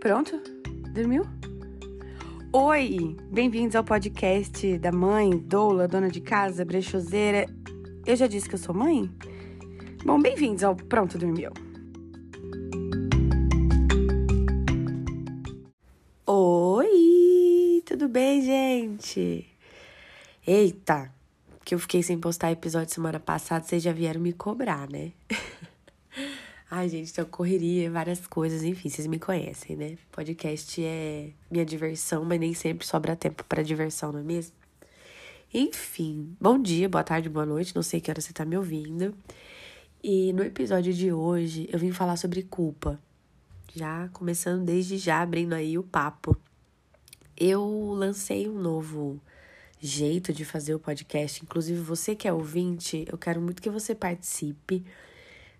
Pronto? Dormiu? Oi! Bem-vindos ao podcast da mãe, doula, dona de casa, brechoseira. Eu já disse que eu sou mãe? Bom, bem-vindos ao Pronto Dormiu. Oi! Tudo bem, gente? Eita! Que eu fiquei sem postar episódio semana passada, vocês já vieram me cobrar, né? Ai, gente, então correria, várias coisas, enfim, vocês me conhecem, né? Podcast é minha diversão, mas nem sempre sobra tempo para diversão, não é mesmo? Enfim, bom dia, boa tarde, boa noite, não sei que hora você tá me ouvindo. E no episódio de hoje eu vim falar sobre culpa. Já começando desde já, abrindo aí o papo. Eu lancei um novo jeito de fazer o podcast, inclusive você que é ouvinte, eu quero muito que você participe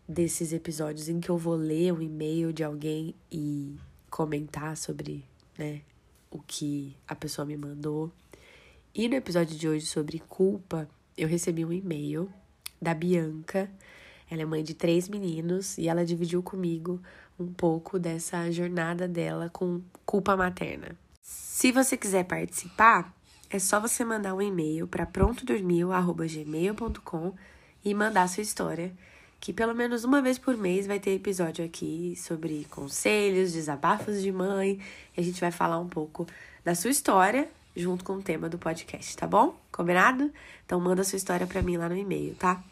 desses episódios em que eu vou ler um e-mail de alguém e comentar sobre, né, o que a pessoa me mandou. E no episódio de hoje sobre culpa, eu recebi um e-mail da Bianca. Ela é mãe de três meninos e ela dividiu comigo um pouco dessa jornada dela com culpa materna. Se você quiser participar, é só você mandar um e-mail para prontodormil@gmail.com e mandar sua história que pelo menos uma vez por mês vai ter episódio aqui sobre conselhos, desabafos de mãe. E a gente vai falar um pouco da sua história junto com o tema do podcast, tá bom? Combinado? Então manda sua história para mim lá no e-mail, tá?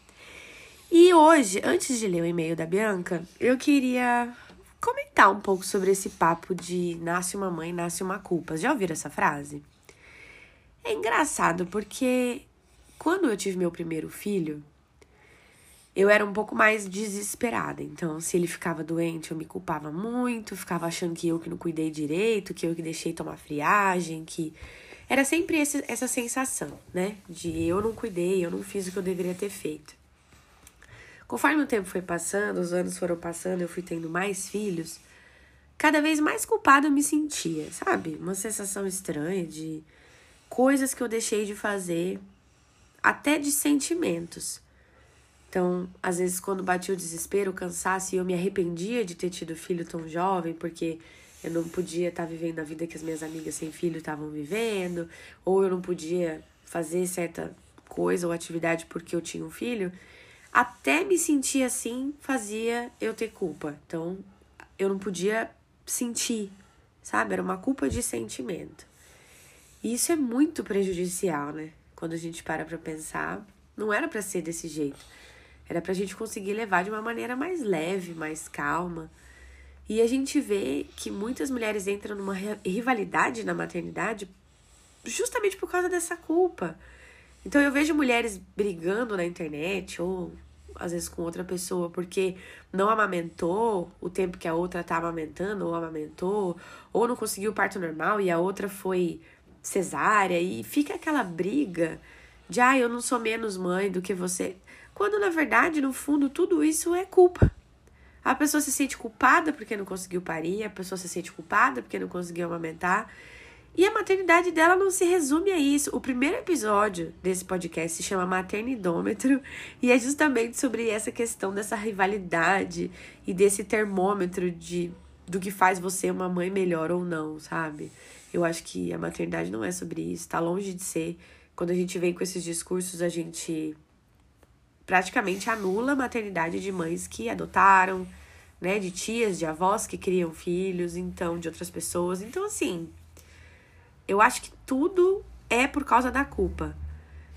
E hoje, antes de ler o e-mail da Bianca, eu queria comentar um pouco sobre esse papo de nasce uma mãe, nasce uma culpa. Já ouviram essa frase? É engraçado porque quando eu tive meu primeiro filho, eu era um pouco mais desesperada. Então, se ele ficava doente, eu me culpava muito, ficava achando que eu que não cuidei direito, que eu que deixei tomar friagem, que era sempre esse, essa sensação, né? De eu não cuidei, eu não fiz o que eu deveria ter feito. Conforme o tempo foi passando, os anos foram passando, eu fui tendo mais filhos, cada vez mais culpada eu me sentia, sabe? Uma sensação estranha de coisas que eu deixei de fazer, até de sentimentos. Então, às vezes, quando batia o desespero, o cansaço, e eu me arrependia de ter tido filho tão jovem, porque eu não podia estar tá vivendo a vida que as minhas amigas sem filho estavam vivendo, ou eu não podia fazer certa coisa ou atividade porque eu tinha um filho, até me sentir assim fazia eu ter culpa. Então, eu não podia sentir, sabe? Era uma culpa de sentimento. E isso é muito prejudicial, né? Quando a gente para pra pensar, não era para ser desse jeito. Era pra gente conseguir levar de uma maneira mais leve, mais calma. E a gente vê que muitas mulheres entram numa rivalidade na maternidade justamente por causa dessa culpa. Então eu vejo mulheres brigando na internet ou às vezes com outra pessoa porque não amamentou o tempo que a outra tá amamentando ou amamentou, ou não conseguiu o parto normal e a outra foi cesárea e fica aquela briga de ah, eu não sou menos mãe do que você. Quando na verdade, no fundo, tudo isso é culpa. A pessoa se sente culpada porque não conseguiu parir, a pessoa se sente culpada porque não conseguiu amamentar. E a maternidade dela não se resume a isso. O primeiro episódio desse podcast se chama Maternidômetro e é justamente sobre essa questão dessa rivalidade e desse termômetro de do que faz você uma mãe melhor ou não, sabe? Eu acho que a maternidade não é sobre isso, tá longe de ser. Quando a gente vem com esses discursos, a gente praticamente anula a maternidade de mães que adotaram, né, de tias, de avós que criam filhos, então de outras pessoas. Então assim, eu acho que tudo é por causa da culpa.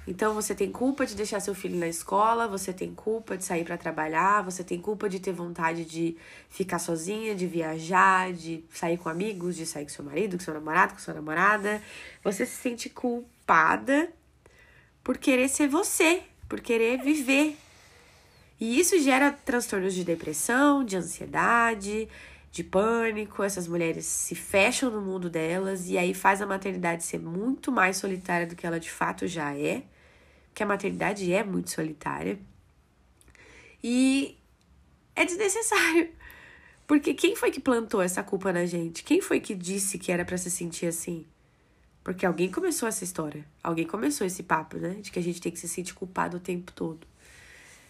Então você tem culpa de deixar seu filho na escola, você tem culpa de sair para trabalhar, você tem culpa de ter vontade de ficar sozinha, de viajar, de sair com amigos, de sair com seu marido, com seu namorado, com sua namorada. Você se sente culpada por querer ser você, por querer viver. E isso gera transtornos de depressão, de ansiedade, de pânico. Essas mulheres se fecham no mundo delas e aí faz a maternidade ser muito mais solitária do que ela de fato já é, que a maternidade é muito solitária. E é desnecessário. Porque quem foi que plantou essa culpa na gente? Quem foi que disse que era para se sentir assim? Porque alguém começou essa história. Alguém começou esse papo, né? De que a gente tem que se sentir culpado o tempo todo.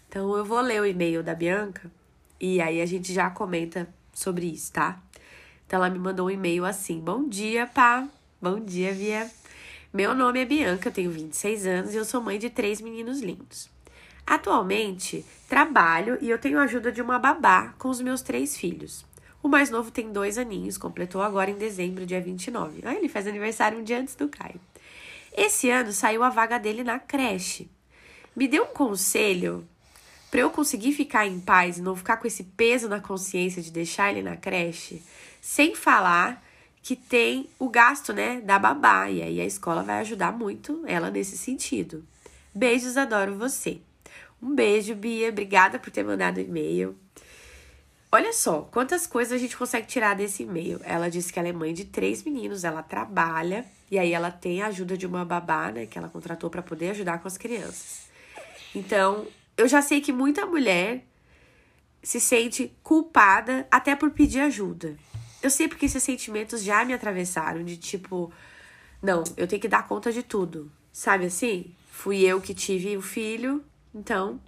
Então eu vou ler o e-mail da Bianca e aí a gente já comenta sobre isso, tá? Então ela me mandou um e-mail assim: Bom dia, pá. Bom dia, Via. Meu nome é Bianca, eu tenho 26 anos e eu sou mãe de três meninos lindos. Atualmente, trabalho e eu tenho a ajuda de uma babá com os meus três filhos. O mais novo tem dois aninhos, completou agora em dezembro, dia 29. Ah, ele faz aniversário um dia antes do Caio. Esse ano saiu a vaga dele na creche. Me deu um conselho para eu conseguir ficar em paz e não ficar com esse peso na consciência de deixar ele na creche, sem falar que tem o gasto, né, da babá. E aí a escola vai ajudar muito ela nesse sentido. Beijos, adoro você. Um beijo, Bia. Obrigada por ter mandado e-mail. Olha só, quantas coisas a gente consegue tirar desse e-mail. Ela disse que ela é mãe de três meninos, ela trabalha e aí ela tem a ajuda de uma babá, né, que ela contratou para poder ajudar com as crianças. Então, eu já sei que muita mulher se sente culpada até por pedir ajuda. Eu sei porque esses sentimentos já me atravessaram de tipo, não, eu tenho que dar conta de tudo. Sabe assim? Fui eu que tive o filho, então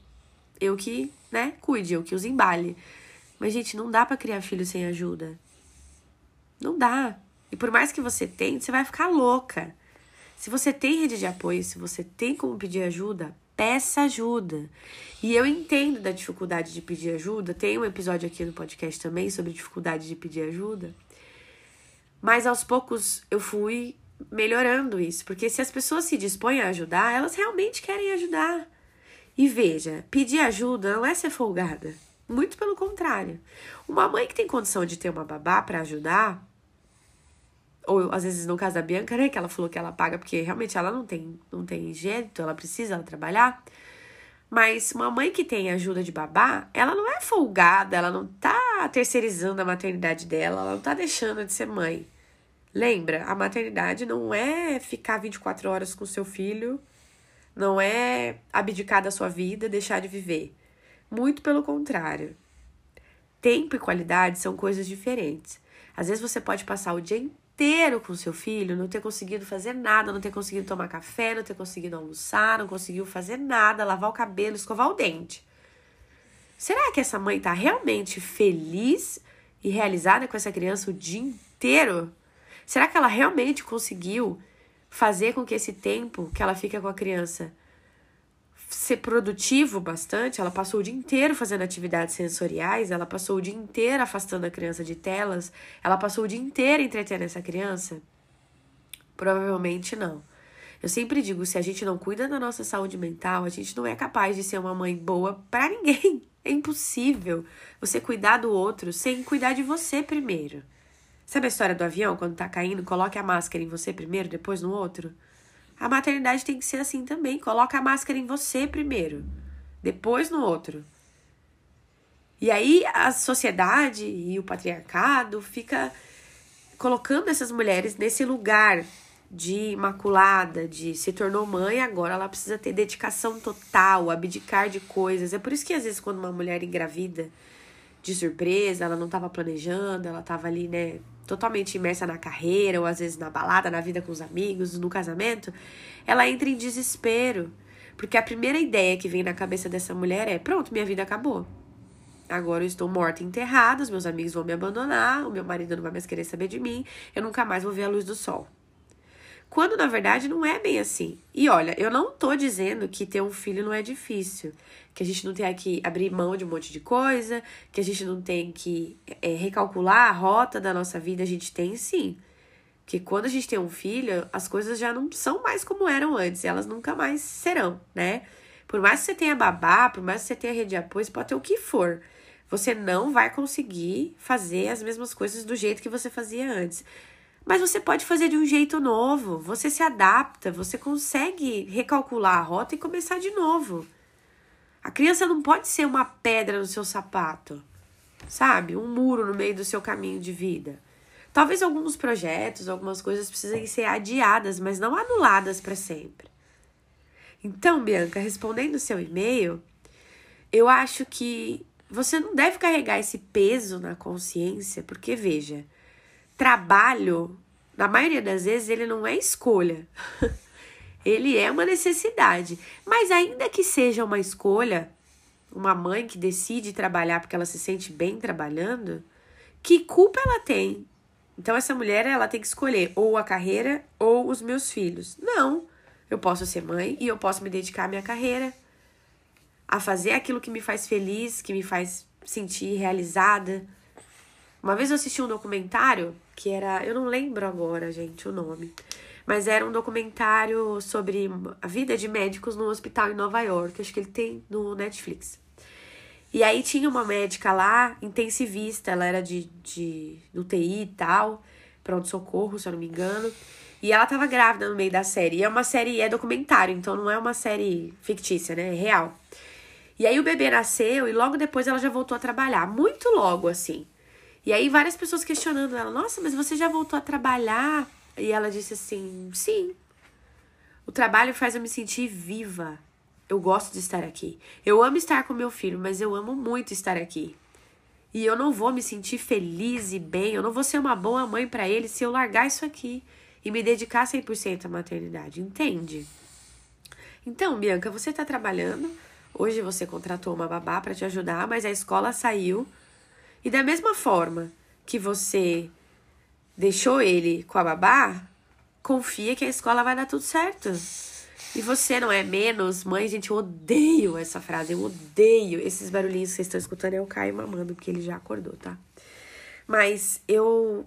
eu que, né, cuide, eu que os embale. Mas gente, não dá para criar filho sem ajuda. Não dá. E por mais que você tente, você vai ficar louca. Se você tem rede de apoio, se você tem como pedir ajuda, peça ajuda. E eu entendo da dificuldade de pedir ajuda. Tem um episódio aqui no podcast também sobre dificuldade de pedir ajuda. Mas aos poucos eu fui melhorando isso, porque se as pessoas se dispõem a ajudar, elas realmente querem ajudar. E veja, pedir ajuda não é ser folgada. Muito pelo contrário. Uma mãe que tem condição de ter uma babá para ajudar, ou às vezes no caso da Bianca, né, que ela falou que ela paga porque realmente ela não tem, não tem jeito, ela precisa ela trabalhar. Mas uma mãe que tem ajuda de babá, ela não é folgada, ela não tá terceirizando a maternidade dela, ela não tá deixando de ser mãe. Lembra, a maternidade não é ficar 24 horas com seu filho, não é abdicar da sua vida, deixar de viver. Muito pelo contrário. Tempo e qualidade são coisas diferentes. Às vezes você pode passar o dia inteiro com seu filho, não ter conseguido fazer nada, não ter conseguido tomar café, não ter conseguido almoçar, não conseguiu fazer nada, lavar o cabelo, escovar o dente. Será que essa mãe tá realmente feliz e realizada com essa criança o dia inteiro? Será que ela realmente conseguiu fazer com que esse tempo que ela fica com a criança ser produtivo bastante, ela passou o dia inteiro fazendo atividades sensoriais, ela passou o dia inteiro afastando a criança de telas, ela passou o dia inteiro entretendo essa criança? Provavelmente não. Eu sempre digo, se a gente não cuida da nossa saúde mental, a gente não é capaz de ser uma mãe boa para ninguém. É impossível você cuidar do outro sem cuidar de você primeiro. Sabe a história do avião, quando tá caindo, coloque a máscara em você primeiro, depois no outro? A maternidade tem que ser assim também. Coloca a máscara em você primeiro, depois no outro. E aí a sociedade e o patriarcado fica colocando essas mulheres nesse lugar de imaculada, de se tornou mãe, agora ela precisa ter dedicação total, abdicar de coisas. É por isso que às vezes quando uma mulher engravida de surpresa, ela não estava planejando, ela estava ali, né, totalmente imersa na carreira, ou às vezes na balada, na vida com os amigos, no casamento, ela entra em desespero. Porque a primeira ideia que vem na cabeça dessa mulher é: pronto, minha vida acabou. Agora eu estou morta e enterrada, os meus amigos vão me abandonar, o meu marido não vai mais querer saber de mim, eu nunca mais vou ver a luz do sol. Quando na verdade não é bem assim. E olha, eu não tô dizendo que ter um filho não é difícil, que a gente não tem que abrir mão de um monte de coisa, que a gente não tem que é, recalcular a rota da nossa vida, a gente tem sim. Porque quando a gente tem um filho, as coisas já não são mais como eram antes, elas nunca mais serão, né? Por mais que você tenha babá, por mais que você tenha rede de apoio, pode ter o que for. Você não vai conseguir fazer as mesmas coisas do jeito que você fazia antes. Mas você pode fazer de um jeito novo, você se adapta, você consegue recalcular a rota e começar de novo. A criança não pode ser uma pedra no seu sapato, sabe? Um muro no meio do seu caminho de vida. Talvez alguns projetos, algumas coisas precisem ser adiadas, mas não anuladas para sempre. Então, Bianca, respondendo o seu e-mail, eu acho que você não deve carregar esse peso na consciência, porque veja, trabalho, na maioria das vezes, ele não é escolha. ele é uma necessidade. Mas ainda que seja uma escolha, uma mãe que decide trabalhar porque ela se sente bem trabalhando, que culpa ela tem Então essa mulher, ela tem que escolher ou a carreira ou os meus filhos. Não. Eu posso ser mãe e eu posso me dedicar à minha carreira, a fazer aquilo que me faz feliz, que me faz sentir realizada. Uma vez eu assisti um documentário que era, eu não lembro agora, gente, o nome, mas era um documentário sobre a vida de médicos no hospital em Nova York. Acho que ele tem no Netflix. E aí tinha uma médica lá, intensivista, ela era de, de UTI e tal, pronto-socorro, se eu não me engano. E ela tava grávida no meio da série. E é uma série, é documentário, então não é uma série fictícia, né? É real. E aí o bebê nasceu e logo depois ela já voltou a trabalhar. Muito logo, assim. E aí várias pessoas questionando ela, nossa, mas você já voltou a trabalhar? E ela disse assim, sim. O trabalho faz eu me sentir viva. Eu gosto de estar aqui. Eu amo estar com meu filho, mas eu amo muito estar aqui. E eu não vou me sentir feliz e bem, eu não vou ser uma boa mãe para ele se eu largar isso aqui e me dedicar 100% à maternidade, entende? Então, Bianca, você está trabalhando, hoje você contratou uma babá para te ajudar, mas a escola saiu. E da mesma forma que você deixou ele com a babá, confia que a escola vai dar tudo certo. E você não é menos mãe, gente, eu odeio essa frase, eu odeio esses barulhinhos que vocês estão escutando, o Caio mamando, porque ele já acordou, tá? Mas eu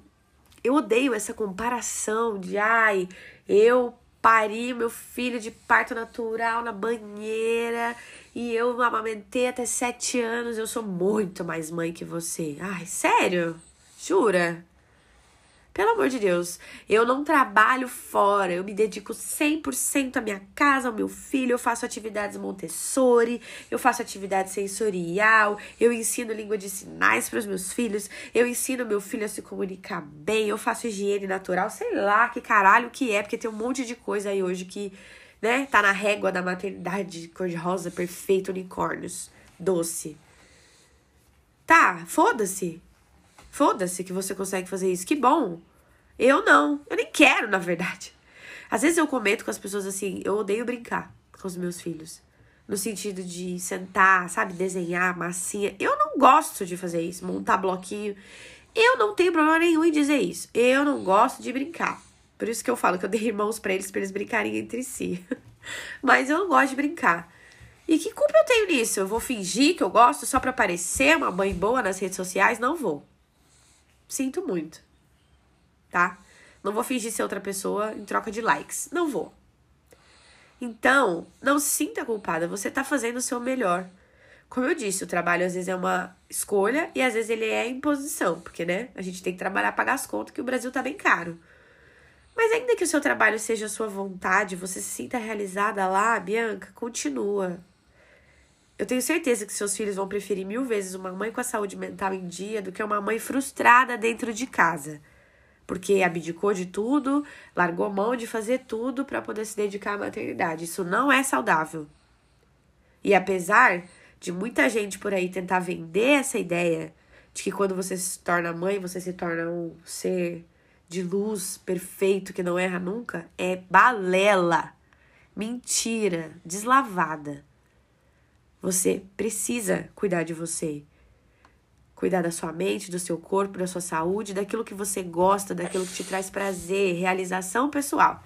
eu odeio essa comparação de ai, eu pari meu filho de parto natural na banheira e eu amamentei até sete anos, eu sou muito mais mãe que você. Ai, sério? Jura? Pelo amor de Deus, eu não trabalho fora, eu me dedico 100% à minha casa, ao meu filho, eu faço atividades Montessori, eu faço atividade sensorial, eu ensino língua de sinais para os meus filhos, eu ensino meu filho a se comunicar bem, eu faço higiene natural, sei lá que caralho que é, porque tem um monte de coisa aí hoje que, né, tá na régua da maternidade cor-de-rosa, perfeito, unicórnios, doce. Tá, foda-se. Foda-se que você consegue fazer isso. Que bom. Eu não. Eu nem quero, na verdade. Às vezes eu comento com as pessoas assim, eu odeio brincar com os meus filhos. No sentido de sentar, sabe, desenhar massinha. Eu não gosto de fazer isso, montar bloquinho. Eu não tenho problema nenhum em dizer isso. Eu não gosto de brincar. Por isso que eu falo que eu dei irmãos para eles, para eles brincarem entre si. Mas eu não gosto de brincar. E que culpa eu tenho nisso? Eu vou fingir que eu gosto só para parecer uma mãe boa nas redes sociais? Não vou. Sinto muito. Tá? Não vou fingir ser outra pessoa em troca de likes. Não vou. Então, não se sinta culpada. Você tá fazendo o seu melhor. Como eu disse, o trabalho às vezes é uma escolha e às vezes ele é imposição, porque, né, a gente tem que trabalhar para pagar as contas, que o Brasil tá bem caro. Mas ainda que o seu trabalho seja a sua vontade, você se sinta realizada lá, Bianca, continua. Eu tenho certeza que seus filhos vão preferir mil vezes uma mãe com a saúde mental em dia do que uma mãe frustrada dentro de casa. Porque abdicou de tudo, largou mão de fazer tudo para poder se dedicar à maternidade. Isso não é saudável. E apesar de muita gente por aí tentar vender essa ideia de que quando você se torna mãe, você se torna um ser de luz perfeito que não erra nunca, é balela. Mentira, deslavada. Você precisa cuidar de você. Cuidar da sua mente, do seu corpo, da sua saúde, daquilo que você gosta, daquilo que te traz prazer, realização pessoal.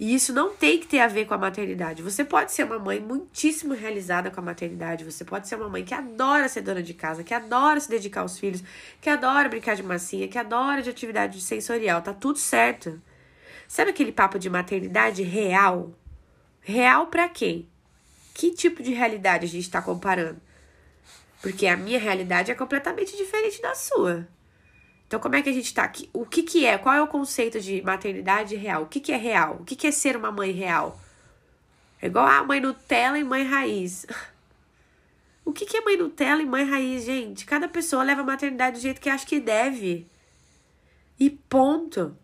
E isso não tem que ter a ver com a maternidade. Você pode ser uma mãe muitíssimo realizada com a maternidade. Você pode ser uma mãe que adora ser dona de casa, que adora se dedicar aos filhos, que adora brincar de massinha, que adora de atividade sensorial. Tá tudo certo. Sabe aquele papo de maternidade real? Real para quem? Que tipo de realidade a gente está comparando? Porque a minha realidade é completamente diferente da sua. Então, como é que a gente está aqui? O que, que é? Qual é o conceito de maternidade real? O que, que é real? O que, que é ser uma mãe real? É igual a mãe Nutella e mãe raiz. O que, que é mãe Nutella e mãe raiz, gente? Cada pessoa leva a maternidade do jeito que acha que deve. E ponto.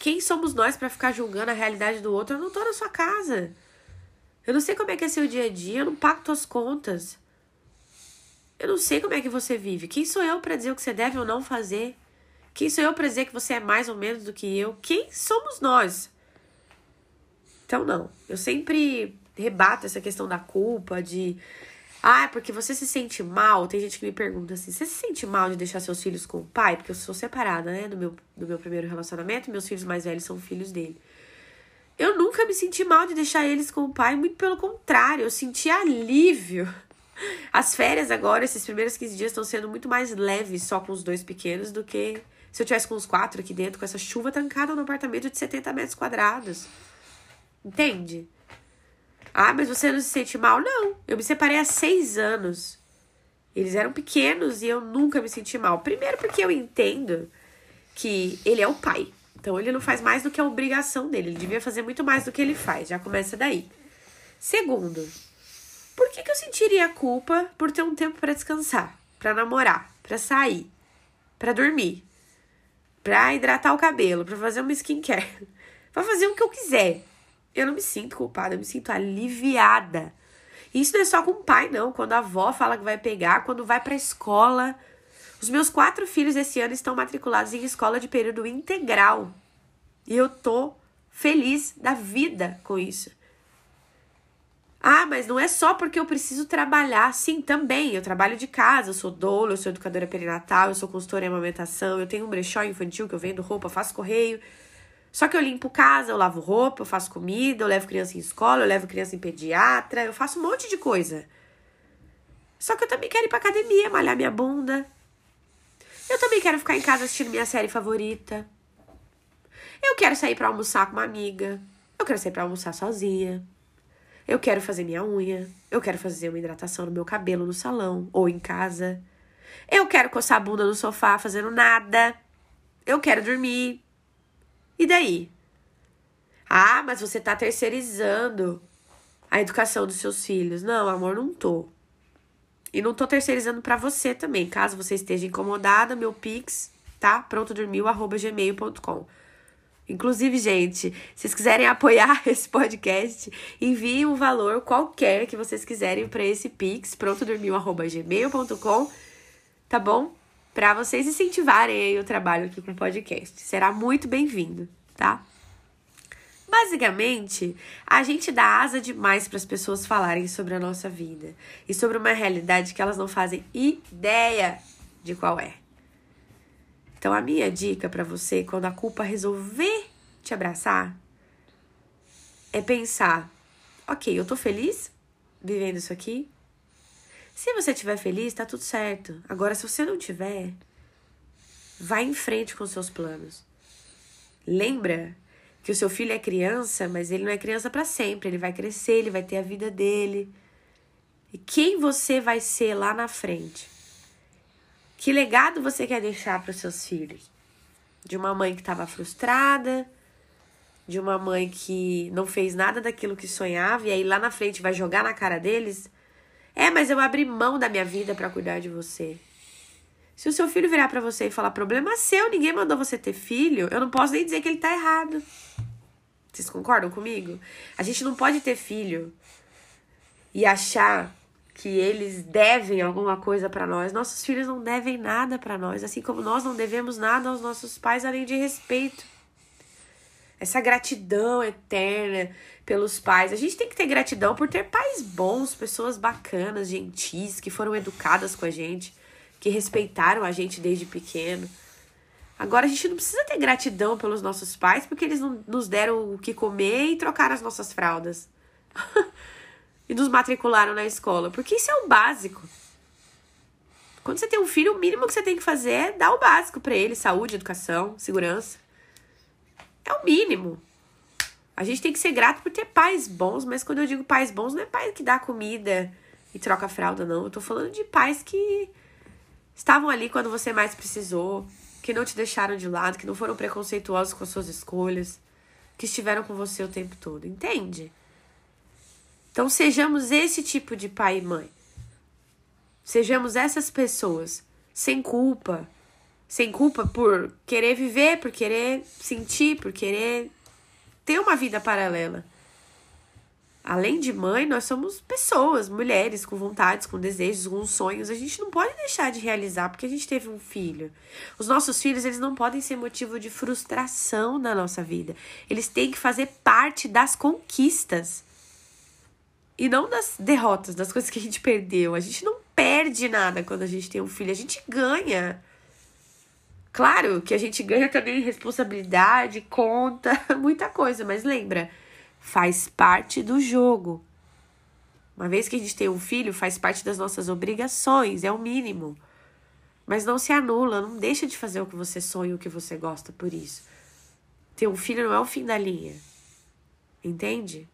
Quem somos nós para ficar julgando a realidade do outro? Eu não tô na sua casa. Eu não sei como é que é seu dia a dia, eu não pago tuas contas. Eu não sei como é que você vive. Quem sou eu para dizer o que você deve ou não fazer? Quem sou eu para dizer que você é mais ou menos do que eu? Quem somos nós? Então, não. Eu sempre rebato essa questão da culpa, de Ah, porque você se sente mal. Tem gente que me pergunta assim: você se sente mal de deixar seus filhos com o pai? Porque eu sou separada, né? No meu, no meu primeiro relacionamento, meus filhos mais velhos são filhos dele. Eu nunca me senti mal de deixar eles com o pai, muito pelo contrário, eu senti alívio. As férias agora, esses primeiros 15 dias, estão sendo muito mais leves só com os dois pequenos do que se eu tivesse com os quatro aqui dentro, com essa chuva trancada no apartamento de 70 metros quadrados. Entende? Ah, mas você não se sente mal? Não. Eu me separei há seis anos. Eles eram pequenos e eu nunca me senti mal. Primeiro, porque eu entendo que ele é o pai. Então, ele não faz mais do que a obrigação dele. Ele devia fazer muito mais do que ele faz. Já começa daí. Segundo, por que, que eu sentiria culpa por ter um tempo para descansar, para namorar, para sair, para dormir, para hidratar o cabelo, para fazer uma skincare, para fazer o que eu quiser? eu não me sinto culpada, eu me sinto aliviada. Isso não é só com o pai, não. Quando a avó fala que vai pegar, quando vai pra escola. Os meus quatro filhos esse ano estão matriculados em escola de período integral. E eu tô feliz da vida com isso. Ah, mas não é só porque eu preciso trabalhar. Sim, também. Eu trabalho de casa, eu sou doula, eu sou educadora perinatal, eu sou consultora em amamentação, eu tenho um brechó infantil que eu vendo roupa, faço correio. Só que eu limpo casa, eu lavo roupa, eu faço comida, eu levo criança em escola, eu levo criança em pediatra, eu faço um monte de coisa. Só que eu também quero ir pra academia, malhar minha bunda. Eu também quero ficar em casa assistindo minha série favorita. Eu quero sair para almoçar com uma amiga. Eu quero sair para almoçar sozinha. Eu quero fazer minha unha. Eu quero fazer uma hidratação no meu cabelo no salão ou em casa. Eu quero coçar a bunda no sofá fazendo nada. Eu quero dormir. E daí? Ah, mas você tá terceirizando a educação dos seus filhos. Não, amor, não tô. E não tô terceirizando para você também. Caso você esteja incomodada, meu pix tá pronto dormiu gmail.com. Inclusive, gente, se vocês quiserem apoiar esse podcast, enviem um valor qualquer que vocês quiserem para esse pix pronto dormiu gmail.com, tá bom? para vocês incentivarem o trabalho aqui com o podcast. Será muito bem-vindo, tá? Basicamente, a gente dá asa demais para as pessoas falarem sobre a nossa vida e sobre uma realidade que elas não fazem ideia de qual é. Então, a minha dica para você, quando a culpa resolver te abraçar, é pensar: ok, eu tô feliz vivendo isso aqui, se você estiver feliz, tá tudo certo. Agora, se você não tiver, vai em frente com seus planos. Lembra que o seu filho é criança, mas ele não é criança para sempre. Ele vai crescer, ele vai ter a vida dele. E quem você vai ser lá na frente? Que legado você quer deixar para os seus filhos? De uma mãe que estava frustrada, de uma mãe que não fez nada daquilo que sonhava e aí lá na frente vai jogar na cara deles é, mas eu abri mão da minha vida para cuidar de você. Se o seu filho virar para você e falar problema seu, ninguém mandou você ter filho, eu não posso nem dizer que ele tá errado. Vocês concordam comigo? A gente não pode ter filho e achar que eles devem alguma coisa para nós. Nossos filhos não devem nada para nós, assim como nós não devemos nada aos nossos pais além de respeito. Essa gratidão eterna pelos pais. A gente tem que ter gratidão por ter pais bons, pessoas bacanas, gentis, que foram educadas com a gente, que respeitaram a gente desde pequeno. Agora a gente não precisa ter gratidão pelos nossos pais porque eles não nos deram o que comer e trocaram as nossas fraldas. e nos matricularam na escola, porque isso é o básico. Quando você tem um filho, o mínimo que você tem que fazer é dar o básico para ele, saúde, educação, segurança. É o mínimo. A gente tem que ser grato por ter pais bons, mas quando eu digo pais bons, não é pai que dá comida e troca fralda, não. Eu tô falando de pais que estavam ali quando você mais precisou, que não te deixaram de lado, que não foram preconceituosos com as suas escolhas, que estiveram com você o tempo todo, entende? Então sejamos esse tipo de pai e mãe. Sejamos essas pessoas sem culpa, sem culpa por querer viver, por querer sentir, por querer ter uma vida paralela. Além de mãe, nós somos pessoas, mulheres com vontades, com desejos, com sonhos. A gente não pode deixar de realizar porque a gente teve um filho. Os nossos filhos, eles não podem ser motivo de frustração na nossa vida. Eles têm que fazer parte das conquistas. E não das derrotas, das coisas que a gente perdeu. A gente não perde nada quando a gente tem um filho, a gente ganha. Claro que a gente ganha também responsabilidade, conta, muita coisa, mas lembra, faz parte do jogo. Uma vez que a gente tem um filho, faz parte das nossas obrigações, é o mínimo. Mas não se anula, não deixa de fazer o que você sonha, o que você gosta por isso. Ter um filho não é o fim da linha. Entende?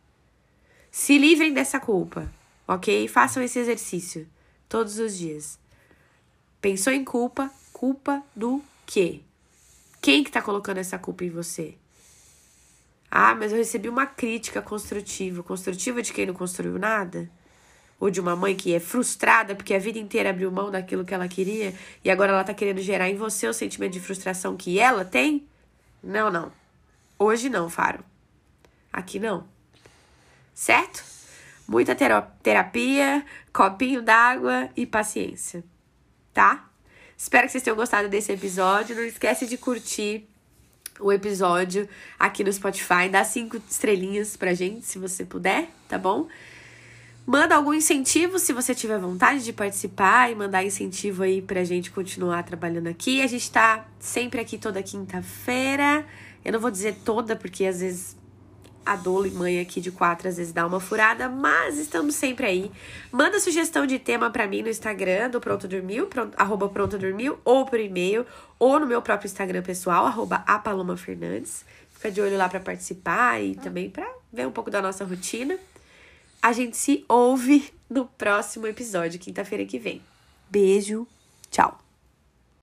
Se livrem dessa culpa, ok? Façam esse exercício todos os dias. Pensou em culpa? Culpa do quê? Quem que tá colocando essa culpa em você? Ah, mas eu recebi uma crítica construtiva. Construtiva de quem não construiu nada? Ou de uma mãe que é frustrada porque a vida inteira abriu mão daquilo que ela queria e agora ela tá querendo gerar em você o sentimento de frustração que ela tem? Não, não. Hoje não, Faro. Aqui não. Certo? Muita terapia, copinho d'água e paciência. Tá? Espero que vocês tenham gostado desse episódio. Não esquece de curtir o episódio aqui no Spotify. Dá cinco estrelinhas pra gente, se você puder, tá bom? Manda algum incentivo se você tiver vontade de participar e mandar incentivo aí pra gente continuar trabalhando aqui. A gente tá sempre aqui toda quinta-feira. Eu não vou dizer toda, porque às vezes a Dolo e mãe aqui de quatro às vezes dá uma furada, mas estamos sempre aí. Manda sugestão de tema para mim no Instagram do Pronto Dormiu, pronto, arroba Pronto Dormiu, ou por e-mail, ou no meu próprio Instagram pessoal, arroba Apaloma Fernandes. Fica de olho lá para participar e também para ver um pouco da nossa rotina. A gente se ouve no próximo episódio, quinta-feira que vem. Beijo, tchau!